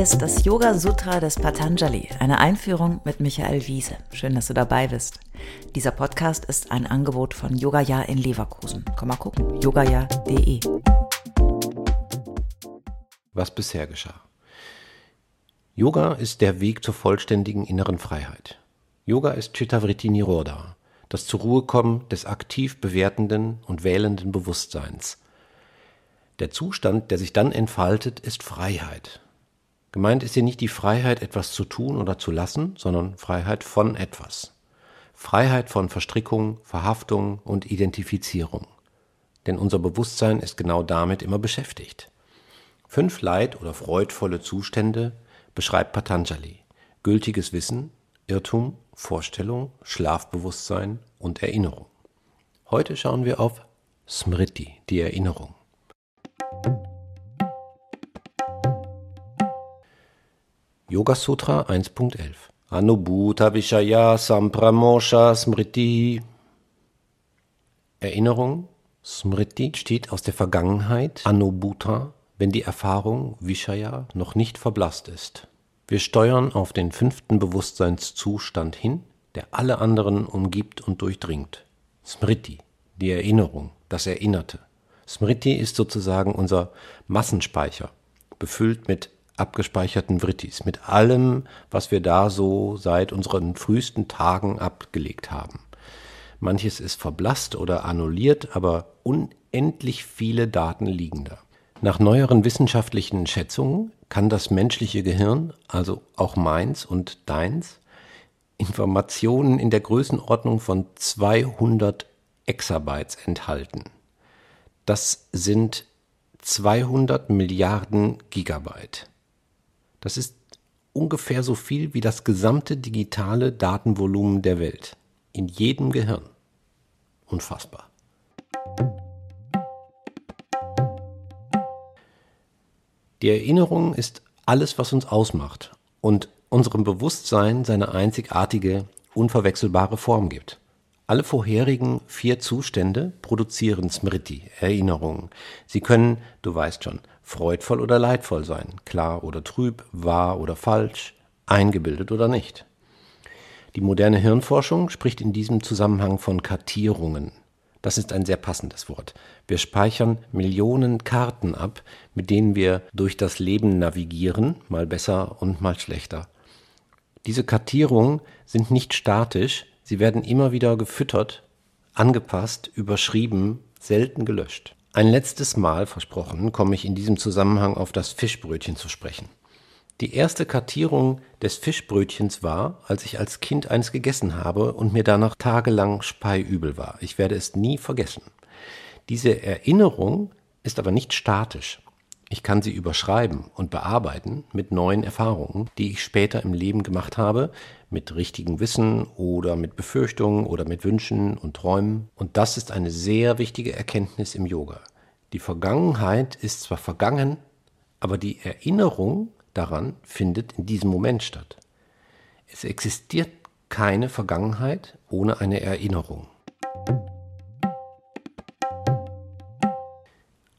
Ist das Yoga Sutra des Patanjali, eine Einführung mit Michael Wiese. Schön, dass du dabei bist. Dieser Podcast ist ein Angebot von Yogaya in Leverkusen. Komm mal gucken, yogaya.de. Was bisher geschah. Yoga ist der Weg zur vollständigen inneren Freiheit. Yoga ist Chittavritti Nirodha, das zur Ruhe kommen des aktiv bewertenden und wählenden Bewusstseins. Der Zustand, der sich dann entfaltet, ist Freiheit. Gemeint ist hier nicht die Freiheit, etwas zu tun oder zu lassen, sondern Freiheit von etwas. Freiheit von Verstrickung, Verhaftung und Identifizierung. Denn unser Bewusstsein ist genau damit immer beschäftigt. Fünf leid- oder freudvolle Zustände beschreibt Patanjali. Gültiges Wissen, Irrtum, Vorstellung, Schlafbewusstsein und Erinnerung. Heute schauen wir auf Smriti, die Erinnerung. Yoga Sutra 1.11 Anubhuta Vishaya Sampramosha Smriti Erinnerung Smriti steht aus der Vergangenheit Anubhuta, wenn die Erfahrung Vishaya noch nicht verblasst ist. Wir steuern auf den fünften Bewusstseinszustand hin, der alle anderen umgibt und durchdringt. Smriti, die Erinnerung, das Erinnerte. Smriti ist sozusagen unser Massenspeicher, befüllt mit abgespeicherten Vrittis, mit allem, was wir da so seit unseren frühesten Tagen abgelegt haben. Manches ist verblasst oder annulliert, aber unendlich viele Daten liegen da. Nach neueren wissenschaftlichen Schätzungen kann das menschliche Gehirn, also auch meins und deins, Informationen in der Größenordnung von 200 Exabytes enthalten. Das sind 200 Milliarden Gigabyte. Das ist ungefähr so viel wie das gesamte digitale Datenvolumen der Welt. In jedem Gehirn. Unfassbar. Die Erinnerung ist alles, was uns ausmacht und unserem Bewusstsein seine einzigartige, unverwechselbare Form gibt. Alle vorherigen vier Zustände produzieren Smriti, Erinnerungen. Sie können, du weißt schon, freudvoll oder leidvoll sein, klar oder trüb, wahr oder falsch, eingebildet oder nicht. Die moderne Hirnforschung spricht in diesem Zusammenhang von Kartierungen. Das ist ein sehr passendes Wort. Wir speichern Millionen Karten ab, mit denen wir durch das Leben navigieren, mal besser und mal schlechter. Diese Kartierungen sind nicht statisch, sie werden immer wieder gefüttert, angepasst, überschrieben, selten gelöscht. Ein letztes Mal versprochen komme ich in diesem Zusammenhang auf das Fischbrötchen zu sprechen. Die erste Kartierung des Fischbrötchens war, als ich als Kind eins gegessen habe und mir danach tagelang speiübel war. Ich werde es nie vergessen. Diese Erinnerung ist aber nicht statisch. Ich kann sie überschreiben und bearbeiten mit neuen Erfahrungen, die ich später im Leben gemacht habe, mit richtigem Wissen oder mit Befürchtungen oder mit Wünschen und Träumen. Und das ist eine sehr wichtige Erkenntnis im Yoga. Die Vergangenheit ist zwar vergangen, aber die Erinnerung daran findet in diesem Moment statt. Es existiert keine Vergangenheit ohne eine Erinnerung.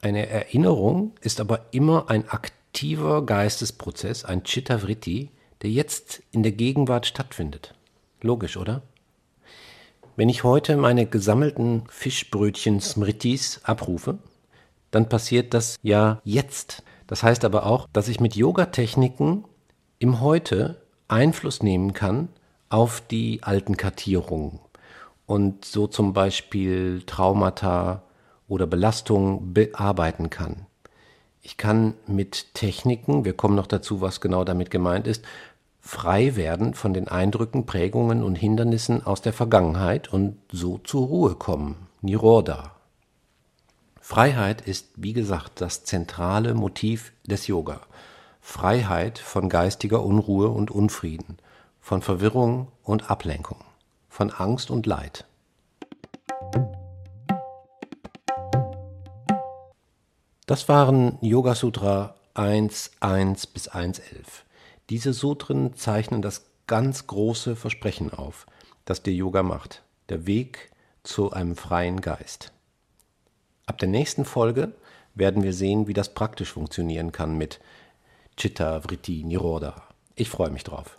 Eine Erinnerung ist aber immer ein aktiver Geistesprozess, ein Chitta-Vritti, der jetzt in der Gegenwart stattfindet. Logisch, oder? Wenn ich heute meine gesammelten Fischbrötchen Smritis abrufe, dann passiert das ja jetzt. Das heißt aber auch, dass ich mit Yoga-Techniken im Heute Einfluss nehmen kann auf die alten Kartierungen und so zum Beispiel Traumata oder Belastungen bearbeiten kann. Ich kann mit Techniken, wir kommen noch dazu, was genau damit gemeint ist, frei werden von den Eindrücken, Prägungen und Hindernissen aus der Vergangenheit und so zur Ruhe kommen. Nirodha. Freiheit ist, wie gesagt, das zentrale Motiv des Yoga. Freiheit von geistiger Unruhe und Unfrieden, von Verwirrung und Ablenkung, von Angst und Leid. Das waren Yoga Sutra 1.1 bis 1.11. Diese Sutren zeichnen das ganz große Versprechen auf, das dir Yoga macht, der Weg zu einem freien Geist. Ab der nächsten Folge werden wir sehen, wie das praktisch funktionieren kann mit Chitta Vritti Niroda. Ich freue mich drauf.